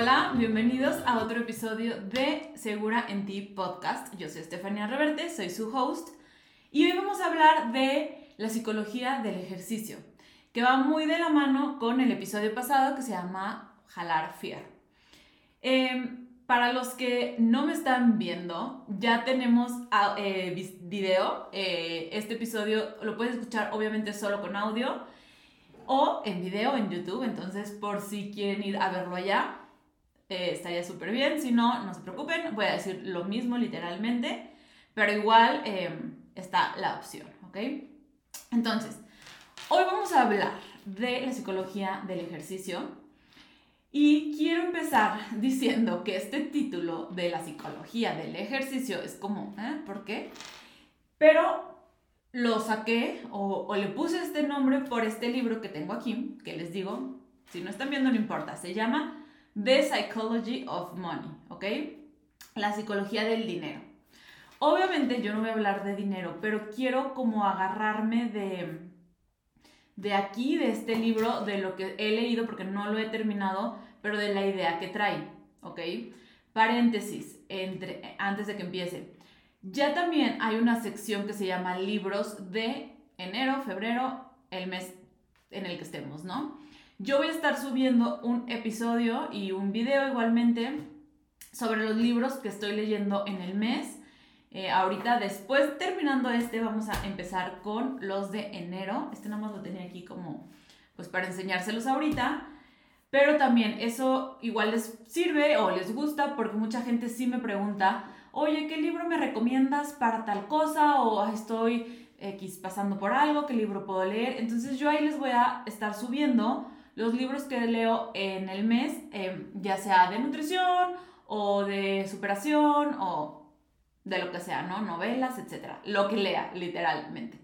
Hola, bienvenidos a otro episodio de Segura en Ti podcast. Yo soy Estefania Reverte, soy su host y hoy vamos a hablar de la psicología del ejercicio, que va muy de la mano con el episodio pasado que se llama Jalar Fierro. Em, para los que no me están viendo, ya tenemos eh, video. Eh, este episodio lo puedes escuchar obviamente solo con audio o en video en YouTube. Entonces, por si quieren ir a verlo allá, eh, estaría súper bien. Si no, no se preocupen, voy a decir lo mismo literalmente, pero igual em, está la opción, ¿ok? Entonces, hoy vamos a hablar de la psicología del ejercicio. Y quiero empezar diciendo que este título de la psicología del ejercicio es como, ¿eh? ¿Por qué? Pero lo saqué o, o, le puse este nombre por este libro que tengo aquí, que les digo, si no están viendo no importa, se llama The Psychology of Money, ¿ok? La psicología del dinero. Obviamente yo no voy a hablar de dinero, pero quiero como agarrarme de, de aquí, de este libro, de lo que he leído, porque no lo he terminado, pero de la idea que trae, ¿ok? Paréntesis, entre, antes de que empiece. Ya también hay una sección que se llama libros de enero, febrero, el mes en el que estemos, ¿no? Yo voy a estar subiendo un episodio y un video igualmente sobre los libros que estoy leyendo en el mes. Eh, ahorita, después terminando este, vamos a empezar con los de enero. Este nada más lo tenía aquí como, pues para enseñárselos ahorita. Pero también eso igual les sirve o les gusta porque mucha gente sí me pregunta, oye, ¿qué libro me recomiendas para tal cosa? O estoy X pasando por algo, ¿qué libro puedo leer? Entonces yo ahí les voy a estar subiendo los libros que leo en el mes, em, ya sea de nutrición o de superación o de lo que sea, ¿no? Novelas, etcétera. Lo que lea, literalmente.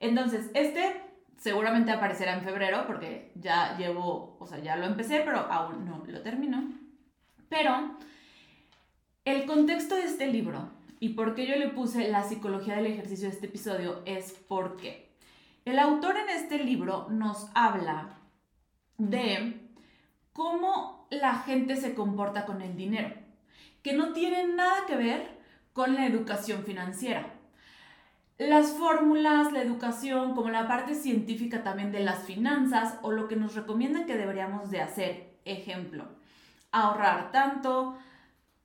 Entonces, este seguramente aparecerá en febrero porque ya llevo, o sea, ya lo empecé, pero aún no lo termino. Pero el contexto de este libro y por qué yo le puse la psicología del ejercicio de este episodio es porque el autor en este libro nos habla de cómo la gente se comporta con el dinero, que no tiene nada que ver con la educación financiera. Las fórmulas, la educación, como la parte científica también de las finanzas o lo que nos recomiendan que deberíamos de hacer. Ejemplo, ahorrar tanto,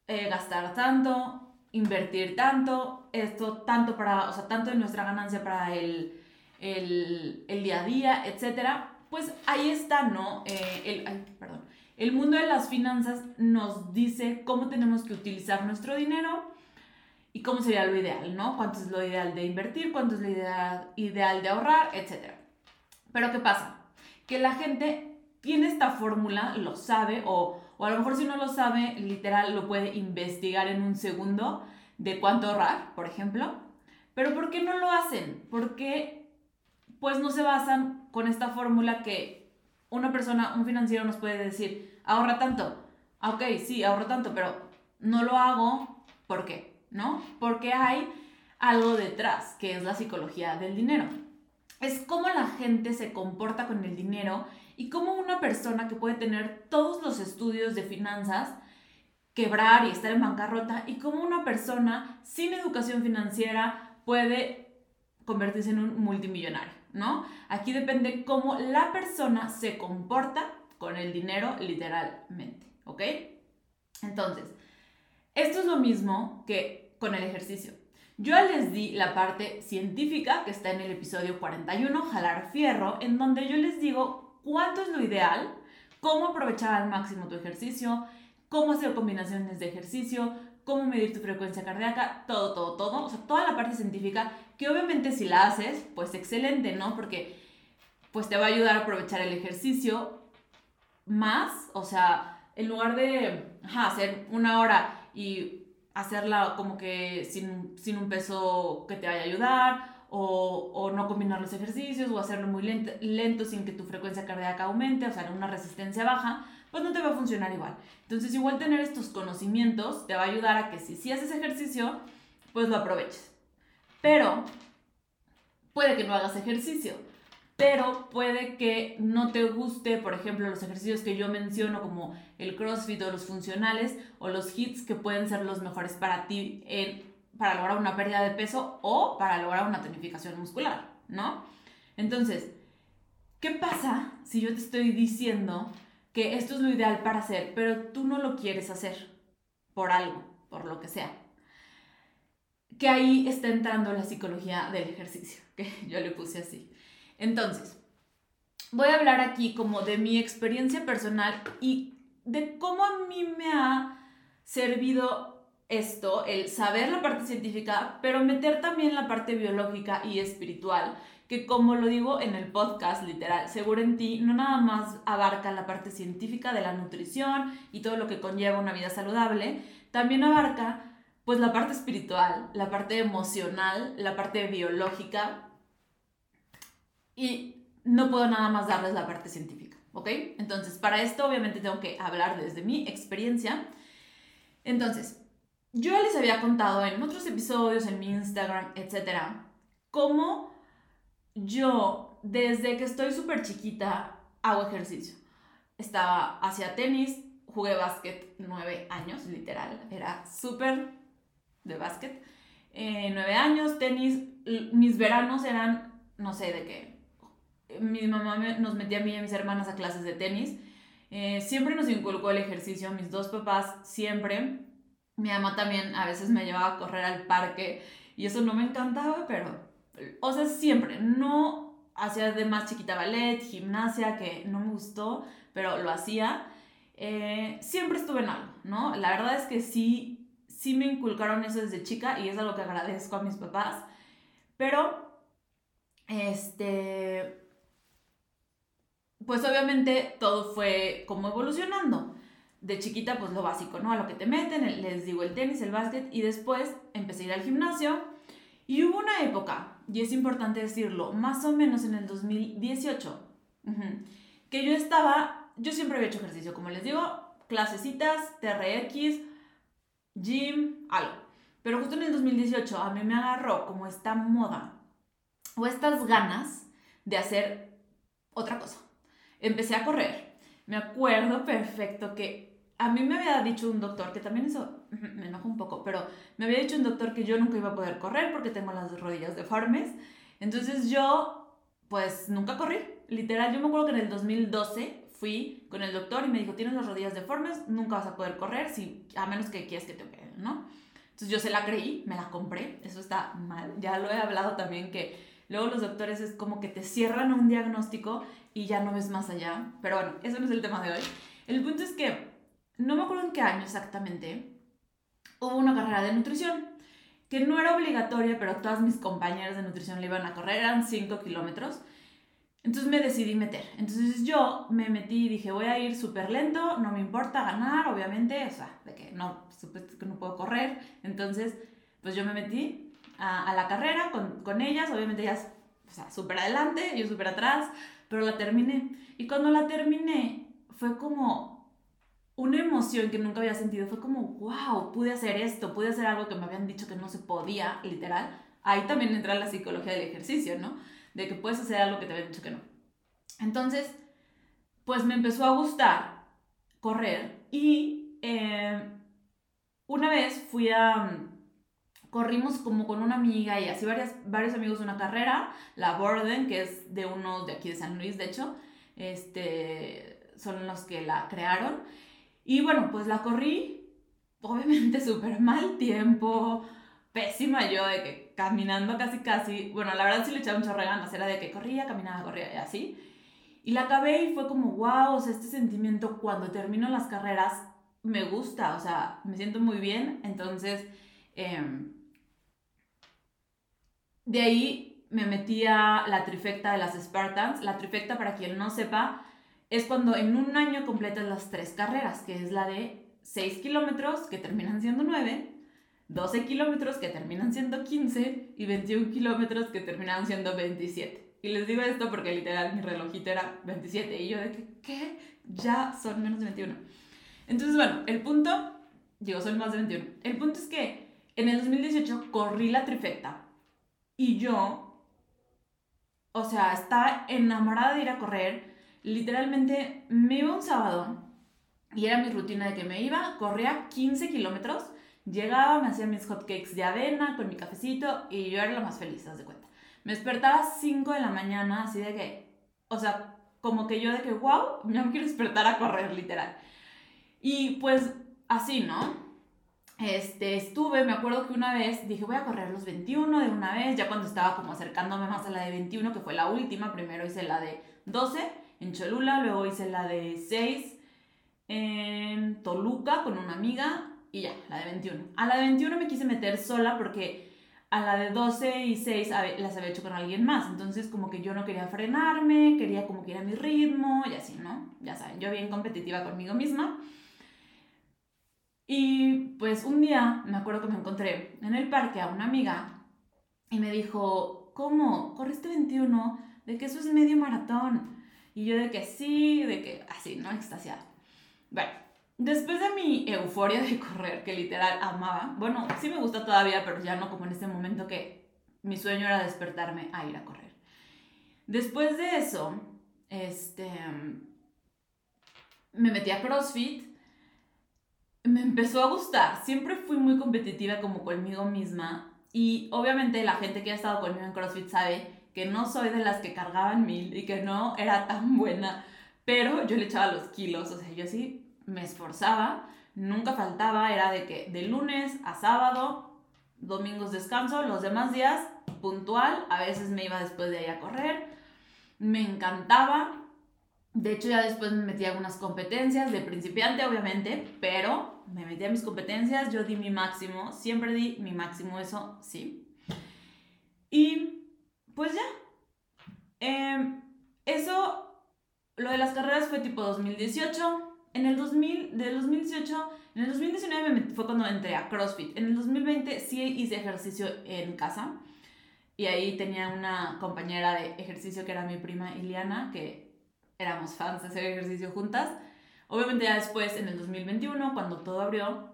eh, gastar tanto, invertir tanto, esto tanto para, o sea, tanto de nuestra ganancia para el, el, el día a día, etcétera pues ahí está, ¿no? Eh, el, perdón. El mundo de las finanzas nos dice cómo tenemos que utilizar nuestro dinero y cómo sería lo ideal, ¿no? Cuánto es lo ideal de invertir, cuánto es lo ideal, ideal de ahorrar, etc. Pero ¿qué pasa? Que la gente tiene esta fórmula, lo sabe, o, o a lo mejor si no lo sabe, literal lo puede investigar en un segundo de cuánto ahorrar, por ejemplo. Pero ¿por qué no lo hacen? Porque pues no se basan con esta fórmula que una persona, un financiero nos puede decir, ahorra tanto. Ah, ok, sí, ahorro tanto, pero no lo hago, ¿por qué? ¿No? Porque hay algo detrás, que es la psicología del dinero. Es cómo la gente se comporta con el dinero y cómo una persona que puede tener todos los estudios de finanzas, quebrar y estar en bancarrota, y cómo una persona sin educación financiera puede convertirse en un multimillonario. ¿No? Aquí depende cómo la persona se comporta con el dinero literalmente, ¿ok? Entonces, esto es lo mismo que con el ejercicio. Yo les di la parte científica que está en el episodio 41, jalar fierro, en donde yo les digo cuánto es lo ideal, cómo aprovechar al máximo tu ejercicio, cómo hacer combinaciones de ejercicio, cómo medir tu frecuencia cardíaca, todo, todo, todo, o sea, toda la parte científica, que obviamente si la haces, pues excelente, ¿no? Porque pues te va a ayudar a aprovechar el ejercicio más, o sea, en lugar de hacer una hora y hacerla como que sin, sin, un peso que te vaya a ayudar, o, o, no combinar los ejercicios, o hacerlo muy lento, lento sin que tu frecuencia cardíaca aumente, o sea, una resistencia baja, pues no te va a funcionar igual. Entonces, igual tener estos conocimientos te va a ayudar a que si, si haces ejercicio, pues lo aproveches. Pero puede que no hagas ejercicio. pero puede que no te guste, por ejemplo, los ejercicios que yo menciono como el CrossFit o los funcionales o los hits que pueden ser los mejores para ti para lograr una pérdida de peso o para lograr una tonificación muscular, ¿no? Entonces, ¿qué pasa si yo te estoy diciendo que esto es lo ideal para hacer, pero tú no lo quieres hacer por algo, por lo que sea? Que ahí está entrando la psicología del ejercicio, que yo le puse así. Entonces, voy a hablar aquí como de mi experiencia personal y de cómo a mí me ha servido esto, el saber la parte científica, pero meter también la parte biológica y espiritual, que como lo digo en el podcast literal, Seguro en ti, no nada más abarca la parte científica de la nutrición y todo lo que conlleva una vida saludable, también abarca pues la parte espiritual, la parte emocional, la parte biológica, y no puedo nada más darles la parte científica, ¿ok? Entonces, para esto obviamente tengo que hablar desde mi experiencia. Entonces, yo les había contado en otros episodios, en mi Instagram, etcétera, cómo yo, desde que estoy súper chiquita, hago ejercicio. Estaba hacia tenis, jugué básquet nueve años, literal, era súper de básquet. Eh, nueve años, tenis, mis veranos eran, no sé de qué, mi mamá nos metía a mí y a mis hermanas a clases de tenis. Eh, siempre nos inculcó el ejercicio, mis dos papás siempre. Mi mamá también a veces me llevaba a correr al parque y eso no me encantaba, pero, o sea, siempre. No hacía de más chiquita ballet, gimnasia, que no me gustó, pero lo hacía. Eh, siempre estuve en algo, ¿no? La verdad es que sí, sí me inculcaron eso desde chica y es algo que agradezco a mis papás. Pero, este, pues obviamente todo fue como evolucionando. De chiquita, pues lo básico, ¿no? A lo que te meten, les digo el tenis, el básquet, y después empecé a ir al gimnasio. Y hubo una época, y es importante decirlo, más o menos en el 2018, que yo estaba, yo siempre había hecho ejercicio, como les digo, clasecitas, TRX, gym, algo. Pero justo en el 2018 a mí me agarró como esta moda o estas ganas de hacer otra cosa empecé a correr. Me acuerdo perfecto que a mí me había dicho un doctor, que también eso me enoja un poco, pero me había dicho un doctor que yo nunca iba a poder correr porque tengo las rodillas deformes. Entonces yo, pues nunca corrí. Literal, yo me acuerdo que en el 2012 fui con el doctor y me dijo, tienes las rodillas deformes, nunca vas a poder correr, si, a menos que quieras que te operen, ¿no? Entonces yo se la creí, me la compré, eso está mal. Ya lo he hablado también que luego los doctores es como que te cierran un diagnóstico y ya no ves más allá. Pero bueno, eso no es el tema de hoy. El punto es que no me acuerdo en qué año exactamente hubo una carrera de nutrición que no era obligatoria, pero todas mis compañeras de nutrición le iban a correr, eran 5 kilómetros. Entonces me decidí meter. Entonces yo me metí y dije, voy a ir súper lento, no me importa ganar, obviamente, o sea, de que no, supuesto que no puedo correr. Entonces, pues yo me metí a, la carrera con, con ellas, obviamente ellas, o sea, súper adelante, yo súper atrás pero la terminé. Y cuando la terminé, fue como una emoción que nunca había sentido. Fue como, wow, pude hacer esto, pude hacer algo que me habían dicho que no se podía, literal. Ahí también entra la psicología del ejercicio, ¿no? De que puedes hacer algo que te habían dicho que no. Entonces, pues me empezó a gustar correr y eh, una vez fui a corrimos como con una amiga y así varias, varios amigos de una carrera, la Borden, que es de uno de aquí de San Luis, de hecho, este, son los que la crearon. Y bueno, pues la corrí, obviamente súper mal tiempo, pésima yo de que caminando casi casi, bueno, la verdad sí le echaba mucho reganas, era de que corría, caminaba, corría y así. Y la acabé y fue como, wow, o sea, este sentimiento cuando termino las carreras me gusta, o sea, me siento muy bien, entonces... Eh, de ahí me metí a la trifecta de las Spartans. La trifecta, para quien no sepa, es cuando en un año completas las tres carreras, que es la de 6 kilómetros, que terminan siendo 9, 12 kilómetros, que terminan siendo 15, y 21 kilómetros, que terminan siendo 27. Y les digo esto porque literal mi relojito era 27, y yo de que, ¿qué? Ya son menos de 21. Entonces, bueno, el punto, digo, son más de 21. El punto es que en el 2018 corrí la trifecta y yo, o sea, estaba enamorada de ir a correr. Literalmente me iba un sábado y era mi rutina de que me iba, corría 15 kilómetros, llegaba, me hacía mis hotcakes de avena con mi cafecito y yo era la más feliz, haz de cuenta. Me despertaba a 5 de la mañana, así de que, o sea, como que yo de que, wow, ya me quiero despertar a correr, literal. Y pues así, ¿no? Este, estuve, me acuerdo que una vez dije voy a correr los 21 de una vez, ya cuando estaba como acercándome más a la de 21, que fue la última, primero hice la de 12 en Cholula, luego hice la de 6 en Toluca con una amiga y ya, la de 21. A la de 21 me quise meter sola porque a la de 12 y 6 las había hecho con alguien más, entonces como que yo no quería frenarme, quería como que ir a mi ritmo y así, ¿no? Ya saben, yo bien competitiva conmigo misma. Y pues un día me acuerdo que me encontré en el parque a una amiga y me dijo, ¿cómo? ¿Corriste 21? De que eso es medio maratón. Y yo de que sí, de que así, ¿no? Extasiada. Bueno, después de mi euforia de correr, que literal amaba, bueno, sí me gusta todavía, pero ya no como en este momento que mi sueño era despertarme a ir a correr. Después de eso, este, me metí a CrossFit me empezó a gustar. Siempre fui muy competitiva como conmigo misma. Y obviamente la gente que ha estado conmigo en CrossFit sabe que no soy de las que cargaban mil y que no era tan buena. Pero yo le echaba los kilos. O sea, yo sí me esforzaba. Nunca faltaba. Era de que de lunes a sábado, domingos descanso. Los demás días puntual. A veces me iba después de ahí a correr. Me encantaba. De hecho, ya después me metí algunas competencias de principiante, obviamente, pero me metí a mis competencias, yo di mi máximo, siempre di mi máximo, eso sí. Y pues ya. Em, eso, lo de las carreras fue tipo 2018. En el 2000, del 2018, en el 2019 fue cuando entré a CrossFit. En el 2020 sí hice ejercicio en casa. Y ahí tenía una compañera de ejercicio que era mi prima Iliana, que éramos fans de hacer ejercicio juntas. Obviamente ya después, en el 2021, cuando todo abrió,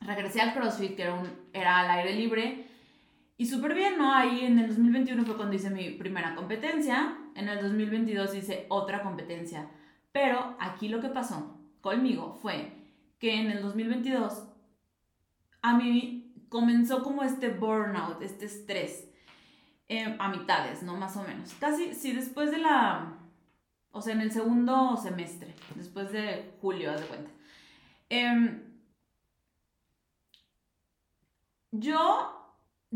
regresé al CrossFit, que era, al aire libre. Y súper bien, ¿no? Ahí en el 2021 fue cuando hice mi primera competencia. En el 2022 hice otra competencia. Pero aquí lo que pasó conmigo fue que en el 2022 a mí comenzó como este burnout, este estrés, eh, a mitades, ¿no? Más o menos. Casi, sí, después de la o sea, en el segundo semestre, después de julio, haz de cuenta. Em, yo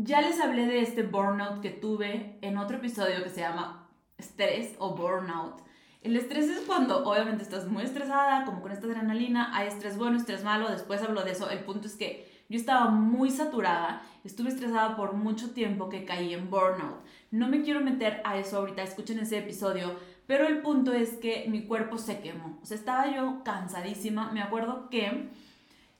ya les hablé de este burnout que tuve en otro episodio que se llama estrés o burnout. El estrés es cuando obviamente estás muy estresada, como con esta adrenalina, hay estrés bueno, estrés malo, después hablo de eso. El punto es que yo estaba muy saturada, estuve estresada por mucho tiempo que caí en burnout. No me quiero meter a eso ahorita, escuchen ese episodio, pero el punto es que mi cuerpo se quemó. O sea, estaba yo cansadísima. Me acuerdo que,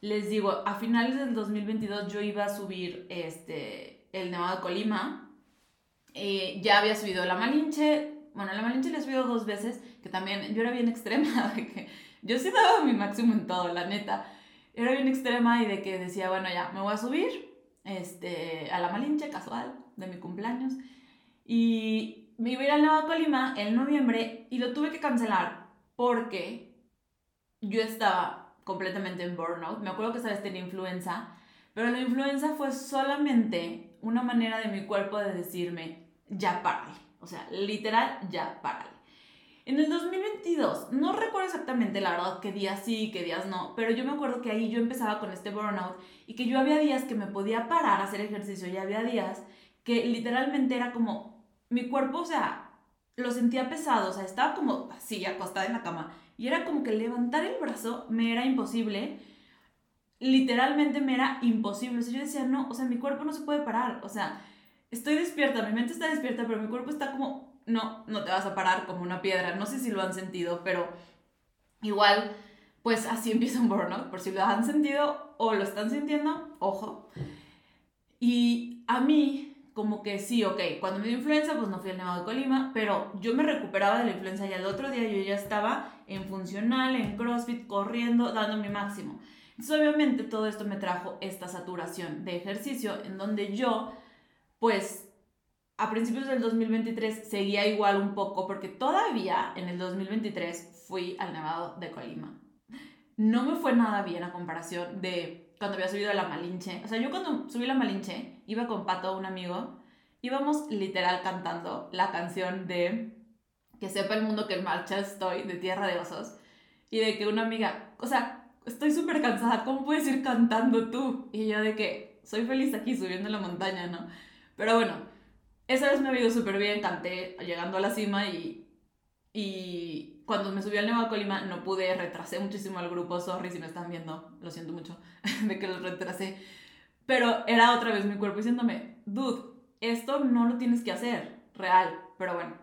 les digo, a finales del 2022 yo iba a subir este, el Nevado de Colima. Eh, ya había subido la Malinche. Bueno, la Malinche le he subido dos veces, que también yo era bien extrema, de que yo sí daba mi máximo en todo, la neta. Era bien extrema y de que decía, bueno, ya, me voy a subir este, a la Malinche, casual, de mi cumpleaños. Y me iba a ir al Nueva Colima en noviembre y lo tuve que cancelar porque yo estaba completamente en burnout. Me acuerdo que esa vez tenía influenza, pero la influenza fue solamente una manera de mi cuerpo de decirme, ya párale. O sea, literal, ya párale. En el 2022, no recuerdo exactamente la verdad qué días sí, qué días no, pero yo me acuerdo que ahí yo empezaba con este burnout y que yo había días que me podía parar a hacer ejercicio y había días que literalmente era como, mi cuerpo, o sea, lo sentía pesado, o sea, estaba como así, acostada en la cama. Y era como que levantar el brazo me era imposible. Literalmente me era imposible. O sea, yo decía, no, o sea, mi cuerpo no se puede parar. O sea, estoy despierta, mi mente está despierta, pero mi cuerpo está como, no, no te vas a parar como una piedra. No sé si lo han sentido, pero igual, pues así empieza un burnout. Por si lo han sentido o lo están sintiendo, ojo. Y a mí como que sí, ok, cuando me dio influenza, pues no fui al Nevado de Colima, pero yo me recuperaba de la influenza y al otro día yo ya estaba en funcional, en CrossFit, corriendo, dando mi máximo. Obviamente, todo esto me trajo esta saturación de ejercicio en donde yo, pues, a principios del 2023 seguía igual un poco porque todavía en el 2023 fui al Nevado de Colima. No me fue nada bien a comparación de cuando había subido a la Malinche. O sea, yo cuando subí la Malinche iba con Pato, un amigo, íbamos literal cantando la canción de Que sepa el mundo que en marcha estoy, de Tierra de Osos, y de que una amiga, o sea, estoy súper cansada, ¿cómo puedes ir cantando tú? Y yo de que soy feliz aquí subiendo la montaña, ¿no? Pero bueno, esa vez me ha ido súper bien, canté llegando a la cima y, y cuando me subí al Nueva Colima no pude, retrasé muchísimo al grupo, sorry si me están viendo, lo siento mucho de que los retrasé, pero era otra vez mi cuerpo diciéndome, dude, esto no lo tienes que hacer, real, pero bueno,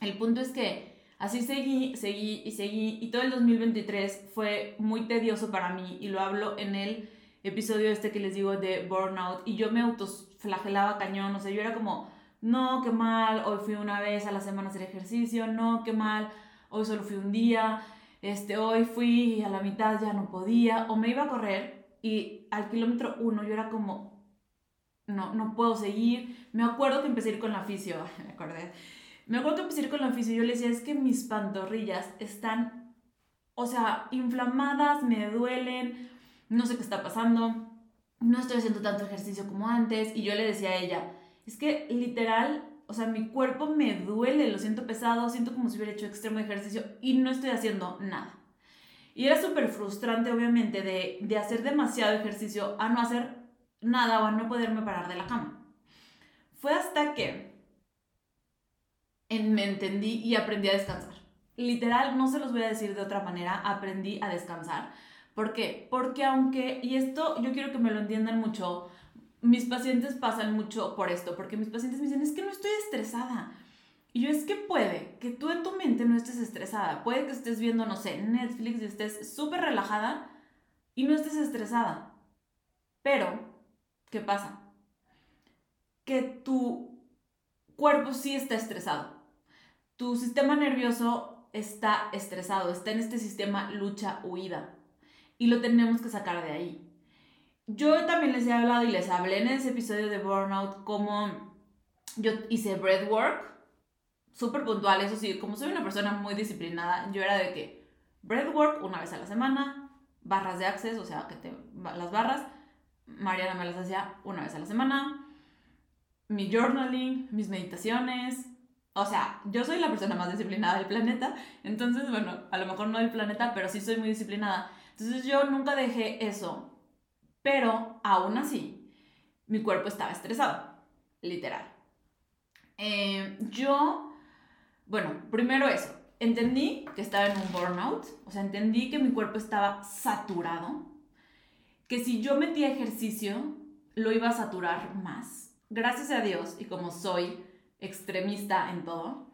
el punto es que así seguí, seguí y seguí y todo el 2023 fue muy tedioso para mí y lo hablo en el episodio este que les digo de burnout y yo me autoflagelaba cañón, o sea, yo era como no, qué mal, hoy fui una vez a la semana a hacer ejercicio, no, qué mal, hoy solo fui un día, este, hoy fui y a la mitad ya no podía, o me iba a correr y al kilómetro uno yo era como, no, no puedo seguir. Me acuerdo que empecé a ir con la fisio, me acordé. Me acuerdo que empecé con la fisio y yo le decía, es que mis pantorrillas están, o sea, inflamadas, me duelen, no sé qué está pasando, no estoy haciendo tanto ejercicio como antes. Y yo le decía a ella, es que literal, o sea, mi cuerpo me duele, lo siento pesado, siento como si hubiera hecho extremo ejercicio y no estoy haciendo nada. Y era súper frustrante, obviamente, de, de hacer demasiado ejercicio a no hacer nada o a no poderme parar de la cama. Fue hasta que me entendí y aprendí a descansar. Literal, no se los voy a decir de otra manera, aprendí a descansar. ¿Por qué? Porque aunque, y esto yo quiero que me lo entiendan mucho, mis pacientes pasan mucho por esto, porque mis pacientes me dicen, es que no estoy estresada. Y yo es que puede que tú en tu mente no estés estresada, puede que estés viendo, no sé, Netflix y estés súper relajada y no estés estresada. Pero, ¿qué pasa? Que tu cuerpo sí está estresado. Tu sistema nervioso está estresado, está en este sistema lucha-huida. Y lo tenemos que sacar de ahí yo también les he hablado y les hablé en ese episodio de Burnout como yo hice breathwork, súper puntual, eso sí, como soy una persona muy disciplinada, yo era de que breathwork una vez a la semana, barras de access, o sea, que te, las barras, Mariana me las hacía una vez a la semana, mi journaling, mis meditaciones, o sea, yo soy la persona más disciplinada del planeta, entonces, bueno, a lo mejor no del planeta, pero sí soy muy disciplinada. Entonces yo nunca dejé eso pero aún así, mi cuerpo estaba estresado, literal. Eh, yo, bueno, primero eso, entendí que estaba en un burnout, o sea, entendí que mi cuerpo estaba saturado, que si yo metía ejercicio, lo iba a saturar más. Gracias a Dios, y como soy extremista en todo,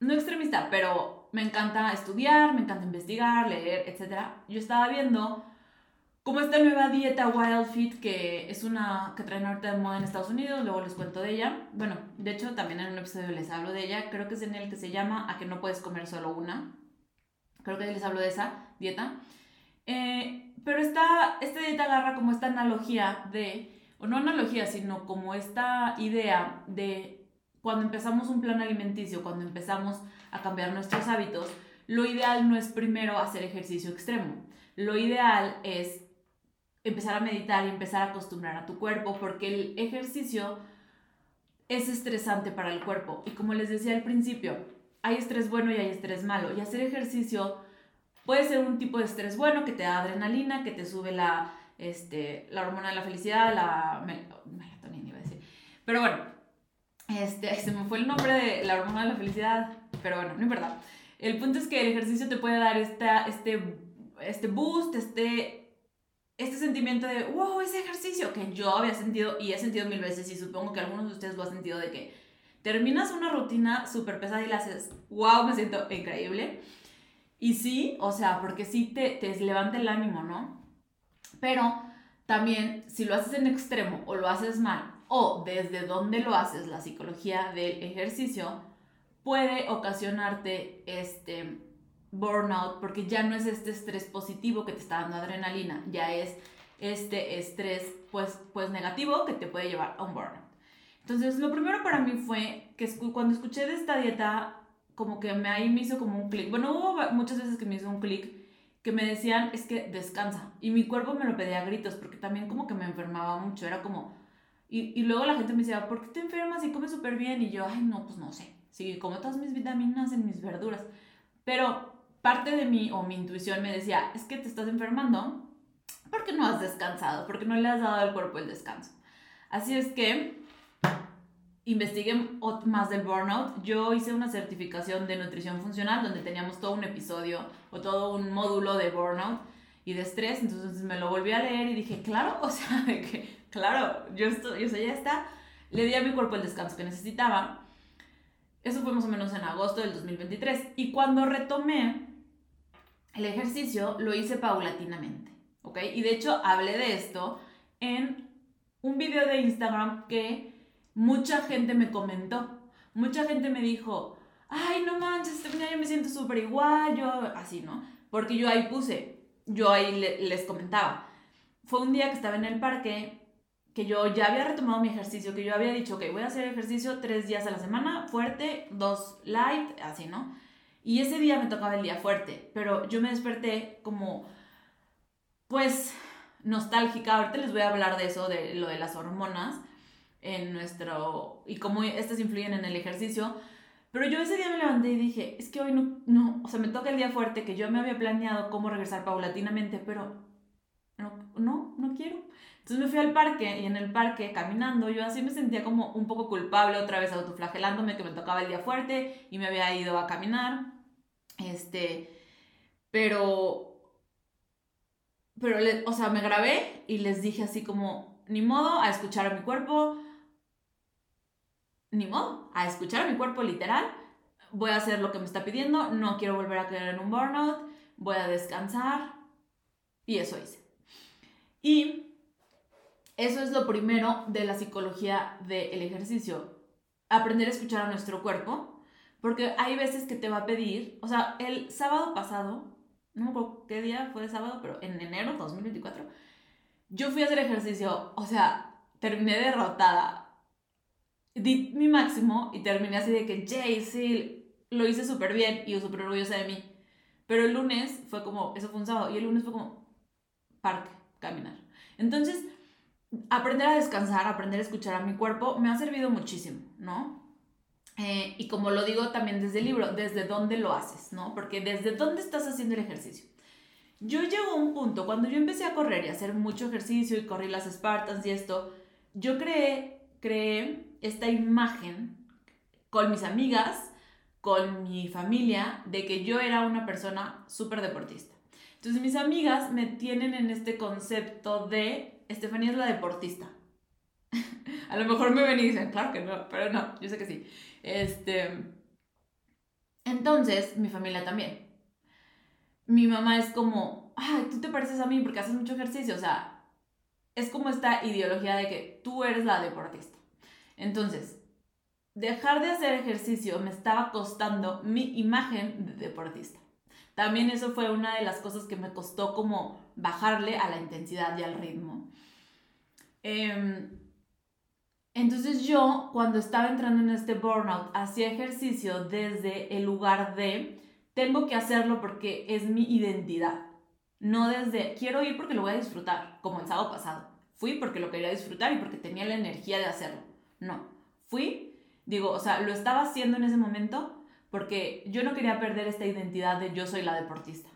no extremista, pero me encanta estudiar, me encanta investigar, leer, etc. Yo estaba viendo como esta nueva dieta Wild Fit que es una que traen ahorita de moda en Estados Unidos, luego les cuento de ella. Bueno, de hecho también en un episodio les hablo de ella, creo que es en el que se llama A que no puedes comer solo una. Creo que les hablo de esa dieta. Eh, pero esta, esta dieta agarra como esta analogía de, o no analogía, sino como esta idea de cuando empezamos un plan alimenticio, cuando empezamos a cambiar nuestros hábitos, lo ideal no es primero hacer ejercicio extremo. Lo ideal es empezar a meditar y empezar a acostumbrar a tu cuerpo, porque el ejercicio es estresante para el cuerpo. Y como les decía al principio, hay estrés bueno y hay estrés malo. Y hacer ejercicio puede ser un tipo de estrés bueno que te da adrenalina, que te sube la, este, la hormona de la felicidad, la melatonina, iba a decir. Pero bueno, este, se me fue el nombre de la hormona de la felicidad, pero bueno, no importa. El punto es que el ejercicio te puede dar esta, este, este boost, este este sentimiento de, wow, ese ejercicio que yo había sentido y he sentido mil veces y supongo que algunos de ustedes lo han sentido de que terminas una rutina súper pesada y la haces, wow, me siento increíble. Y sí, o sea, porque sí te, te levanta el ánimo, ¿no? Pero también si lo haces en extremo o lo haces mal o desde dónde lo haces, la psicología del ejercicio puede ocasionarte este burnout porque ya no es este estrés positivo que te está dando adrenalina, ya es este estrés pues, pues negativo que te puede llevar a un burnout. Entonces, lo primero para mí fue que cuando escuché de esta dieta, como que me, ahí me hizo como un clic. Bueno, hubo muchas veces que me hizo un clic que me decían, es que descansa. Y mi cuerpo me lo pedía a gritos, porque también como que me enfermaba mucho. Era como... Y, y luego la gente me decía, ¿por qué te enfermas y comes súper bien? Y yo, ay, no, pues no sé. Sí, como todas mis vitaminas en mis verduras. Pero parte de mí o mi intuición me decía, es que te estás enfermando porque no has descansado, porque no le has dado al cuerpo el descanso. Así es que investigué más del burnout. Yo hice una certificación de nutrición funcional donde teníamos todo un episodio o todo un módulo de burnout y de estrés. Entonces me lo volví a leer y dije, claro, o sea, que, claro, yo, estoy, yo sé, ya está. Le di a mi cuerpo el descanso que necesitaba. Eso fue más o menos en agosto del 2023. Y cuando retomé el ejercicio, lo hice paulatinamente. ¿Ok? Y de hecho hablé de esto en un video de Instagram que mucha gente me comentó. Mucha gente me dijo, ay, no manches, este yo me siento súper igual, yo así, ¿no? Porque yo ahí puse, yo ahí les comentaba. Fue un día que estaba en el parque, que yo ya había retomado mi ejercicio, que yo había dicho, ok, voy a hacer ejercicio tres días a la semana, fuerte, dos light, así, ¿no? Y ese día me tocaba el día fuerte, pero yo me desperté como, pues, nostálgica. Ahorita les voy a hablar de eso, de lo de las hormonas en nuestro y cómo estas influyen en el ejercicio. Pero yo ese día me levanté y dije, es que hoy no, no, o sea, me toca el día fuerte que yo me había planeado cómo regresar paulatinamente, pero no, no, no quiero. Entonces me fui al parque y en el parque caminando yo así me sentía como un poco culpable otra vez autoflagelándome que me tocaba el día fuerte y me había ido a caminar. Este, pero, pero, o sea, me grabé y les dije así como, ni modo a escuchar a mi cuerpo, ni modo, a escuchar a mi cuerpo literal, voy a hacer lo que me está pidiendo, no quiero volver a caer en un burnout, voy a descansar y eso hice. Y eso es lo primero de la psicología del ejercicio, aprender a escuchar a nuestro cuerpo, porque hay veces que te va a pedir, o sea, el sábado pasado, no me acuerdo qué día fue el sábado, pero en enero de 2024, yo fui a hacer ejercicio, o sea, terminé derrotada, di mi máximo y terminé así de que, Jay, sí, lo hice súper bien y yo súper orgullosa de mí. Pero el lunes fue como, eso fue un sábado, y el lunes fue como, parque, caminar. Entonces, aprender a descansar, aprender a escuchar a mi cuerpo, me ha servido muchísimo, ¿no? Eh, y como lo digo también desde el libro, desde dónde lo haces, ¿no? Porque desde dónde estás haciendo el ejercicio. Yo llego a un punto, cuando yo empecé a correr y a hacer mucho ejercicio y corrí las Spartans y esto, yo creé, creé esta imagen con mis amigas, con mi familia, de que yo era una persona súper deportista. Entonces mis amigas me tienen en este concepto de Estefanía es la deportista. a lo mejor me ven y dicen, claro que no, pero no, yo sé que sí. Este, entonces, mi familia también. Mi mamá es como, ay, tú te pareces a mí porque haces mucho ejercicio. O sea, es como esta ideología de que tú eres la deportista. Entonces, dejar de hacer ejercicio me estaba costando mi imagen de deportista. También eso fue una de las cosas que me costó como bajarle a la intensidad y al ritmo. Em, entonces yo, cuando estaba entrando en este burnout, hacía ejercicio desde el lugar de, tengo que hacerlo porque es mi identidad. No desde, quiero ir porque lo voy a disfrutar, como el sábado pasado. Fui porque lo quería disfrutar y porque tenía la energía de hacerlo. No, fui, digo, o sea, lo estaba haciendo en ese momento porque yo no quería perder esta identidad de yo soy la deportista.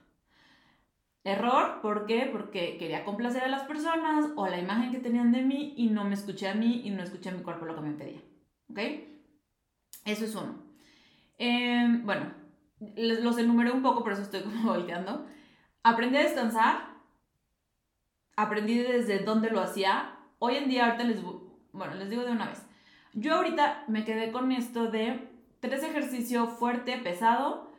Error, ¿por qué? Porque quería complacer a las personas o la imagen que tenían de mí y no me escuché a mí y no escuché a mi cuerpo lo que me pedía. ¿Ok? Eso es uno. Em, bueno, los enumeré un poco, por eso estoy como volteando. Aprendí a descansar. Aprendí desde dónde lo hacía. Hoy en día, ahorita les, bueno, les digo de una vez. Yo ahorita me quedé con esto de tres ejercicios fuerte, pesado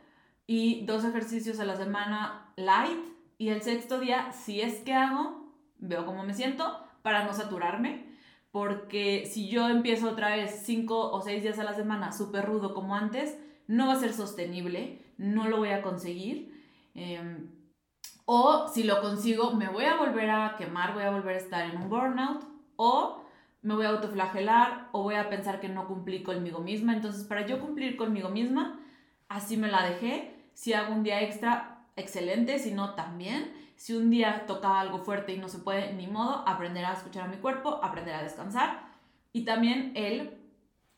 y dos ejercicios a la semana light. Y el sexto día, si es que hago, veo cómo me siento para no saturarme. Porque si yo empiezo otra vez cinco o seis días a la semana súper rudo como antes, no va a ser sostenible, no lo voy a conseguir. Em, o si lo consigo, me voy a volver a quemar, voy a volver a estar en un burnout. O me voy a autoflagelar o voy a pensar que no cumplí conmigo misma. Entonces, para yo cumplir conmigo misma, así me la dejé. Si hago un día extra, excelente, si no, también. Si un día toca algo fuerte y no se puede, ni modo, aprender a escuchar a mi cuerpo, aprender a descansar. Y también el,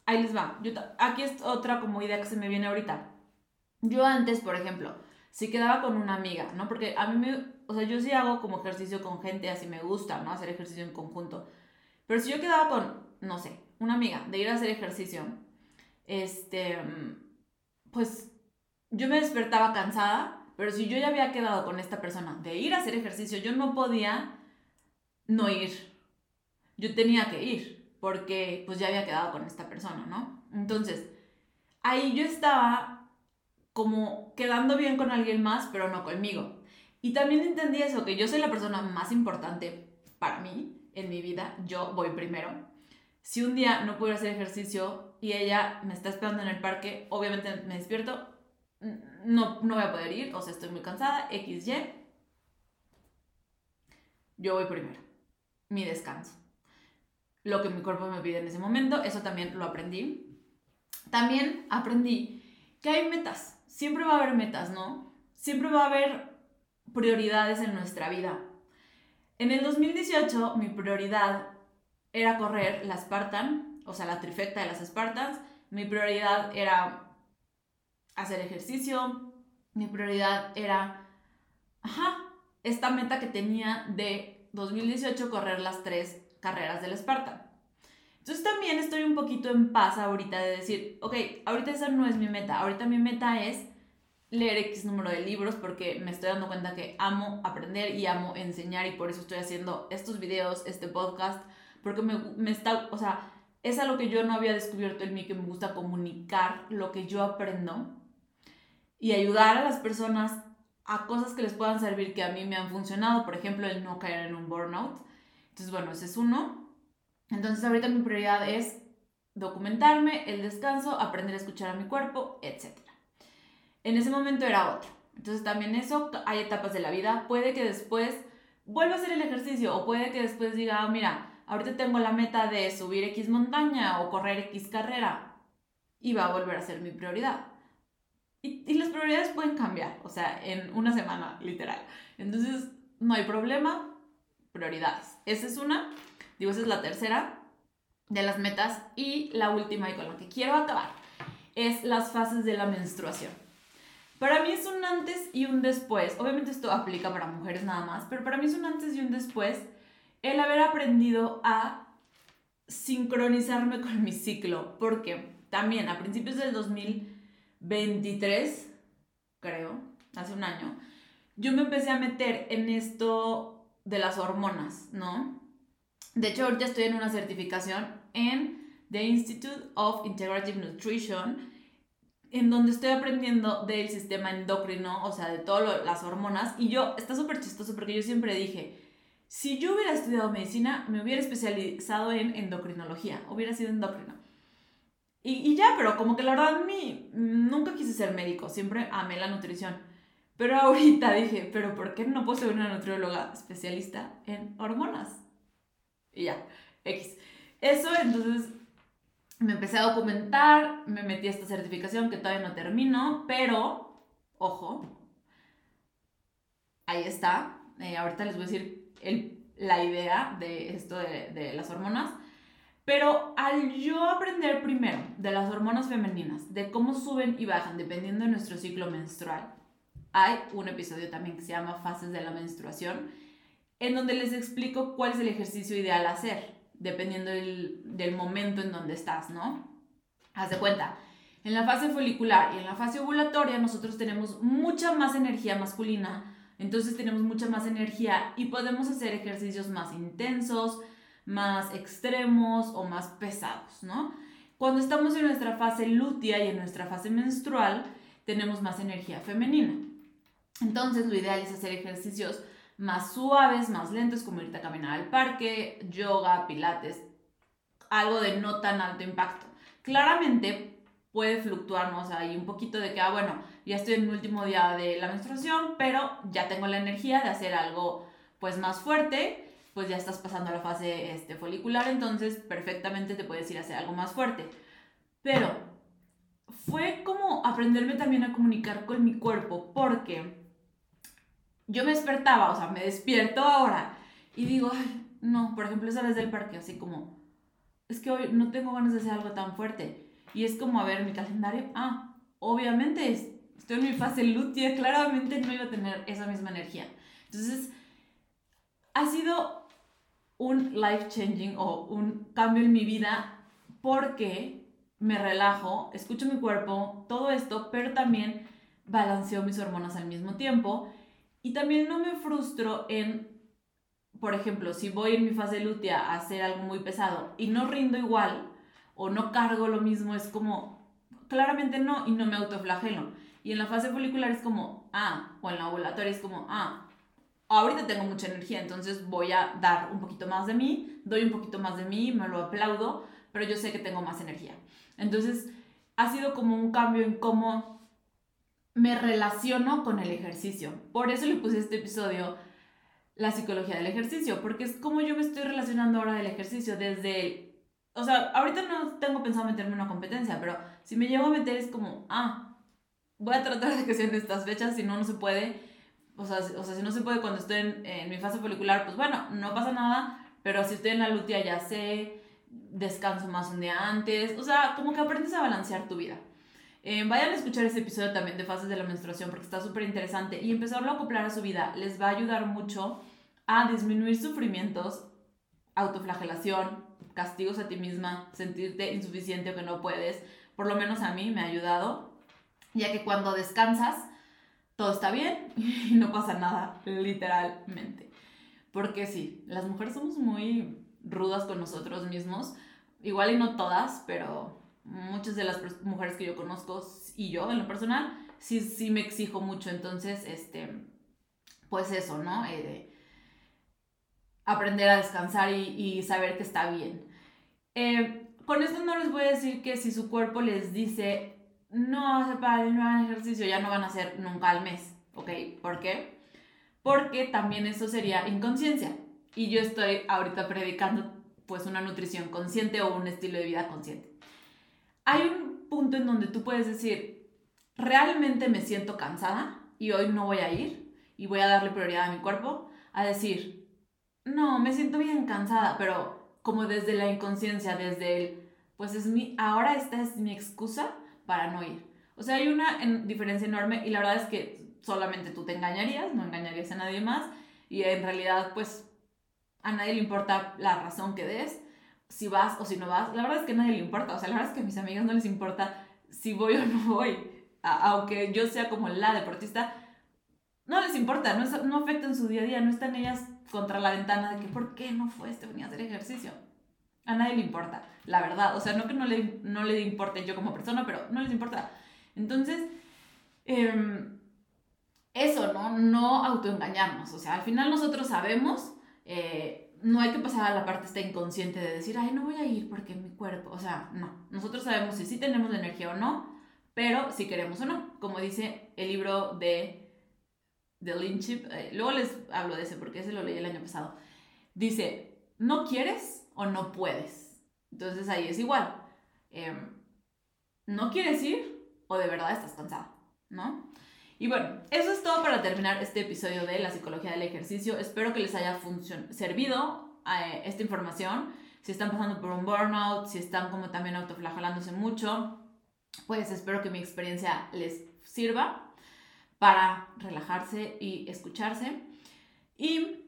ahí les va, yo, aquí es otra como idea que se me viene ahorita. Yo antes, por ejemplo, si quedaba con una amiga, ¿no? Porque a mí me, o sea, yo sí hago como ejercicio con gente, así me gusta, ¿no? Hacer ejercicio en conjunto. Pero si yo quedaba con, no sé, una amiga de ir a hacer ejercicio, este, pues yo me despertaba cansada, pero si yo ya había quedado con esta persona de ir a hacer ejercicio, yo no podía no ir. Yo tenía que ir, porque pues ya había quedado con esta persona, ¿no? Entonces, ahí yo estaba como quedando bien con alguien más, pero no conmigo. Y también entendí eso, que yo soy la persona más importante para mí en mi vida, yo voy primero. Si un día no puedo hacer ejercicio y ella me está esperando en el parque, obviamente me despierto, no, no voy a poder ir, o sea, estoy muy cansada, XY. Yo voy primero. Mi descanso. Lo que mi cuerpo me pide en ese momento, eso también lo aprendí. También aprendí que hay metas. Siempre va a haber metas, ¿no? Siempre va a haber prioridades en nuestra vida. En el 2018 mi prioridad era correr la Spartan, o sea, la trifecta de las Spartans. Mi prioridad era hacer ejercicio. Mi prioridad era, ajá, esta meta que tenía de 2018 correr las tres carreras del Spartan. Entonces también estoy un poquito en paz ahorita de decir, ok, ahorita esa no es mi meta, ahorita mi meta es leer X número de libros porque me estoy dando cuenta que amo aprender y amo enseñar y por eso estoy haciendo estos videos, este podcast, porque me, me está, o sea, es algo que yo no había descubierto en mí, que me gusta comunicar lo que yo aprendo y ayudar a las personas a cosas que les puedan servir que a mí me han funcionado, por ejemplo, el no caer en un burnout. Entonces, bueno, ese es uno. Entonces, ahorita mi prioridad es documentarme, el descanso, aprender a escuchar a mi cuerpo, etc. En ese momento era otro. Entonces también eso, hay etapas de la vida. Puede que después vuelva a hacer el ejercicio o puede que después diga, ah, mira, ahorita tengo la meta de subir X montaña o correr X carrera y va a volver a ser mi prioridad. Y, las prioridades pueden cambiar, o sea, en una semana, literal. Entonces, no hay problema, prioridades. Esa es una, digo, esa es la tercera de las metas y la última y con la que quiero acabar es las fases de la menstruación. Para mí es un antes y un después. Obviamente esto aplica para mujeres nada más, pero para mí es un antes y un después el haber aprendido a sincronizarme con mi ciclo. Porque también a principios del 2023, creo, hace un año, yo me empecé a meter en esto de las hormonas, ¿no? De hecho, ahorita estoy en una certificación en The Institute of Integrative Nutrition en donde estoy aprendiendo del sistema endocrino, o sea, de todas las hormonas. Y yo, está súper chistoso porque yo siempre dije, si yo hubiera estudiado medicina, me hubiera especializado en endocrinología, hubiera sido endocrino. Y, ya, pero como que la verdad, mí, nunca quise ser médico, siempre amé la nutrición. Pero ahorita dije, pero ¿por qué no puedo ser una nutrióloga especialista en hormonas? Y ya, X. Eso entonces me empecé a documentar, me metí a esta certificación que todavía no termino, pero, ojo, ahí está. Eh, ahorita les voy a decir la idea de esto de, de las hormonas. Pero al yo aprender primero de las hormonas femeninas, de cómo suben y bajan dependiendo de nuestro ciclo menstrual, hay un episodio también que se llama Fases de la menstruación, en donde les explico cuál es el ejercicio ideal a hacer dependiendo del, momento en donde estás, ¿no? Haz de cuenta, en la fase folicular y en la fase ovulatoria nosotros tenemos mucha más energía masculina, entonces tenemos mucha más energía y podemos hacer ejercicios más intensos, más extremos o más pesados, ¿no? Cuando estamos en nuestra fase lútea y en nuestra fase menstrual, tenemos más energía femenina. Entonces, lo ideal es hacer ejercicios más suaves, más lentos, como irte a caminar al parque, yoga, pilates, algo de no tan alto impacto. Claramente puede fluctuar, ¿no? O sea, hay un poquito de que, ah, bueno, ya estoy en el último día de la menstruación, pero ya tengo la energía de hacer algo, pues, más fuerte. Pues ya estás pasando a la fase este, folicular, entonces perfectamente te puedes ir a hacer algo más fuerte. Pero fue como aprenderme también a comunicar con mi cuerpo, porque yo me despertaba, o sea, me despierto ahora y digo, ay, no, por ejemplo, esa vez del parque, así como, es que hoy no tengo ganas de hacer algo tan fuerte. Y es como, a ver, mi calendario, ah, obviamente estoy en mi fase lutea, claramente no iba a tener esa misma energía. Entonces, ha sido un life changing o un cambio en mi vida porque me relajo, escucho mi cuerpo, todo esto, pero también balanceo mis hormonas al mismo tiempo y también no me frustro en, por ejemplo, si voy en mi fase lútea a hacer algo muy pesado y no rindo igual o no cargo lo mismo, es como, claramente no y no me autoflagelo. Y en la fase folicular es como, ah, o en la ovulatoria es como, ah, ahorita tengo mucha energía, entonces voy a dar un poquito más de mí, doy un poquito más de mí, me lo aplaudo, pero yo sé que tengo más energía. Entonces, ha sido como un cambio en cómo me relaciono con el ejercicio. Por eso le puse este episodio la psicología del ejercicio, porque es como yo me estoy relacionando ahora del ejercicio desde el... O sea, ahorita no tengo pensado meterme en una competencia, pero si me llego a meter es como, ah, voy a tratar de que sean estas fechas, si no, no se puede. O sea, o sea si no se puede cuando estoy en, en mi fase folicular, pues bueno, no pasa nada, pero si estoy en la lutea ya sé, descanso más un día antes, o sea, como que aprendes a balancear tu vida. Eh, vayan a escuchar este episodio también de fases de la menstruación porque está súper interesante y empezarlo a acoplar a su vida les va a ayudar mucho a disminuir sufrimientos, autoflagelación, castigos a ti misma, sentirte insuficiente o que no puedes. Por lo menos a mí me ha ayudado, ya que cuando descansas todo está bien y no pasa nada, literalmente. Porque sí, las mujeres somos muy rudas con nosotros mismos, igual y no todas, pero muchas de las mujeres que yo conozco y yo en lo personal, sí, sí me exijo mucho. Entonces, este, pues eso, ¿no? Eh, aprender a descansar y, saber que está bien. Eh, con esto no les voy a decir que si su cuerpo les dice, no se paren, no hagan ejercicio, ya no van a hacer nunca al mes, ¿ok? ¿Por qué? Porque también eso sería inconsciencia. Y yo estoy ahorita predicando pues una nutrición consciente o un estilo de vida consciente hay un punto en donde tú puedes decir, realmente me siento cansada y hoy no voy a ir y voy a darle prioridad a mi cuerpo, a decir, no, me siento bien cansada, pero como desde la inconsciencia, desde el, pues es mi, ahora esta es mi excusa para no ir. O sea, hay una diferencia enorme y la verdad es que solamente tú te engañarías, no engañarías a nadie más y en realidad pues a nadie le importa la razón que des si vas o si no vas. La verdad es que a nadie le importa. O sea, la verdad es que a mis amigas no les importa si voy o no voy. aunque yo sea como la deportista, no les importa, no, afecta en su día a día, no están ellas contra la ventana de que ¿por qué no fue este venía a hacer ejercicio? A nadie le importa, la verdad. O sea, no que no le, no le importe yo como persona, pero no les importa. Entonces, em, eso, ¿no? No autoengañarnos. O sea, al final nosotros sabemos eh, no hay que pasar a la parte esta inconsciente de decir, ay, no voy a ir porque mi cuerpo, o sea, no. Nosotros sabemos si sí tenemos la energía o no, pero si queremos o no. Como dice el libro de, de Lynchip, eh, luego les hablo de ese porque ese lo leí el año pasado. Dice, no quieres o no puedes. Entonces ahí es igual. Em, no quieres ir o de verdad estás cansada, ¿no? Y bueno, eso es todo para terminar este episodio de la psicología del ejercicio. Espero que les haya servido eh, esta información. Si están pasando por un burnout, si están como también autoflagelándose mucho, pues espero que mi experiencia les sirva para relajarse y escucharse. Y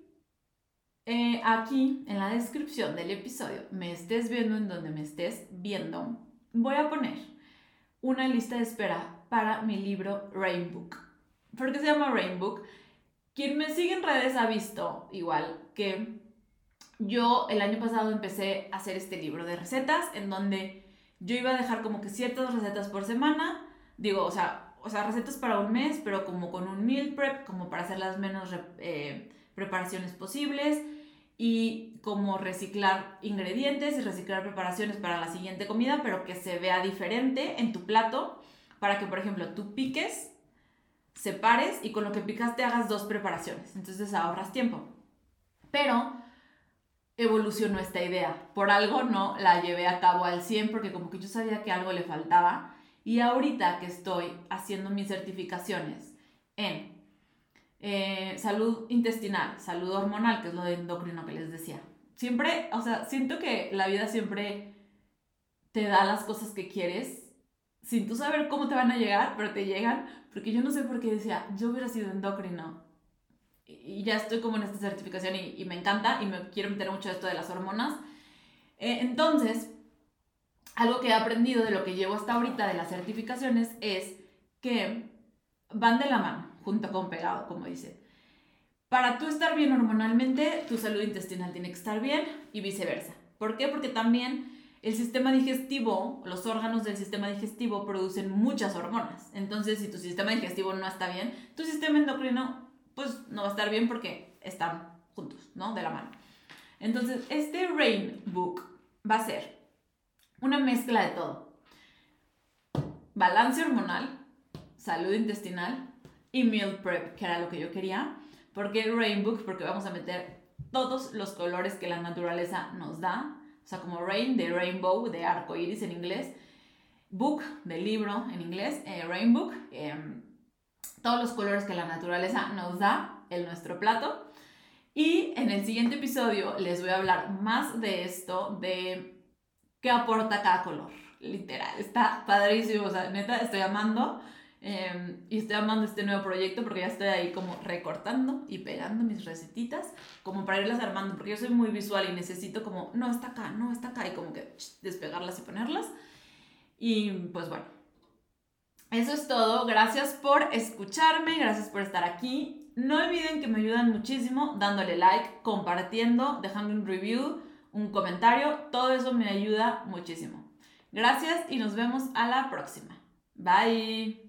eh, aquí en la descripción del episodio, me estés viendo en donde me estés viendo, voy a poner una lista de espera para mi libro Rainbook. ¿Por qué se llama Rainbook? Quien me sigue en redes ha visto igual que yo el año pasado empecé a hacer este libro de recetas en donde yo iba a dejar como que ciertas recetas por semana, digo, o sea, o sea, recetas para un mes, pero como con un meal prep, como para hacer las menos eh, preparaciones posibles y como reciclar ingredientes y reciclar preparaciones para la siguiente comida, pero que se vea diferente en tu plato, para que, por ejemplo, tú piques separes y con lo que picaste hagas dos preparaciones. Entonces ahorras tiempo. Pero evolucionó esta idea. Por algo no la llevé a cabo al 100 porque como que yo sabía que algo le faltaba. Y ahorita que estoy haciendo mis certificaciones en eh, salud intestinal, salud hormonal, que es lo de endocrino que les decía. Siempre, o sea, siento que la vida siempre te da las cosas que quieres sin tú saber cómo te van a llegar, pero te llegan, porque yo no sé por qué decía, yo hubiera sido endocrino. Y ya estoy como en esta certificación y, me encanta y me quiero meter mucho esto de las hormonas. Eh, entonces, algo que he aprendido de lo que llevo hasta ahorita de las certificaciones es que van de la mano, junto con pegado, como dice. Para tú estar bien hormonalmente, tu salud intestinal tiene que estar bien y viceversa. ¿Por qué? Porque también el sistema digestivo, los órganos del sistema digestivo producen muchas hormonas. Entonces, si tu sistema digestivo no está bien, tu sistema endocrino pues no va a estar bien porque están juntos, ¿no? De la mano. Entonces, este Rain Book va a ser una mezcla de todo. Balance hormonal, salud intestinal y meal prep, que era lo que yo quería. ¿Por qué Rain Book? Porque vamos a meter todos los colores que la naturaleza nos da o sea, como rain de rainbow, de arco iris en inglés, book de libro en inglés, eh, rainbook, em, todos los colores que la naturaleza nos da en nuestro plato. Y en el siguiente episodio les voy a hablar más de esto, de qué aporta cada color. Literal, está padrísimo, o sea, neta, estoy amando Em, y estoy amando este nuevo proyecto porque ya estoy ahí como recortando y pegando mis recetitas como para irlas armando porque yo soy muy visual y necesito como, no, está acá, no, está acá y como que despegarlas y ponerlas. Y pues bueno, eso es todo. Gracias por escucharme, gracias por estar aquí. No olviden que me ayudan muchísimo dándole like, compartiendo, dejando un review, un comentario. Todo eso me ayuda muchísimo. Gracias y nos vemos a la próxima. Bye.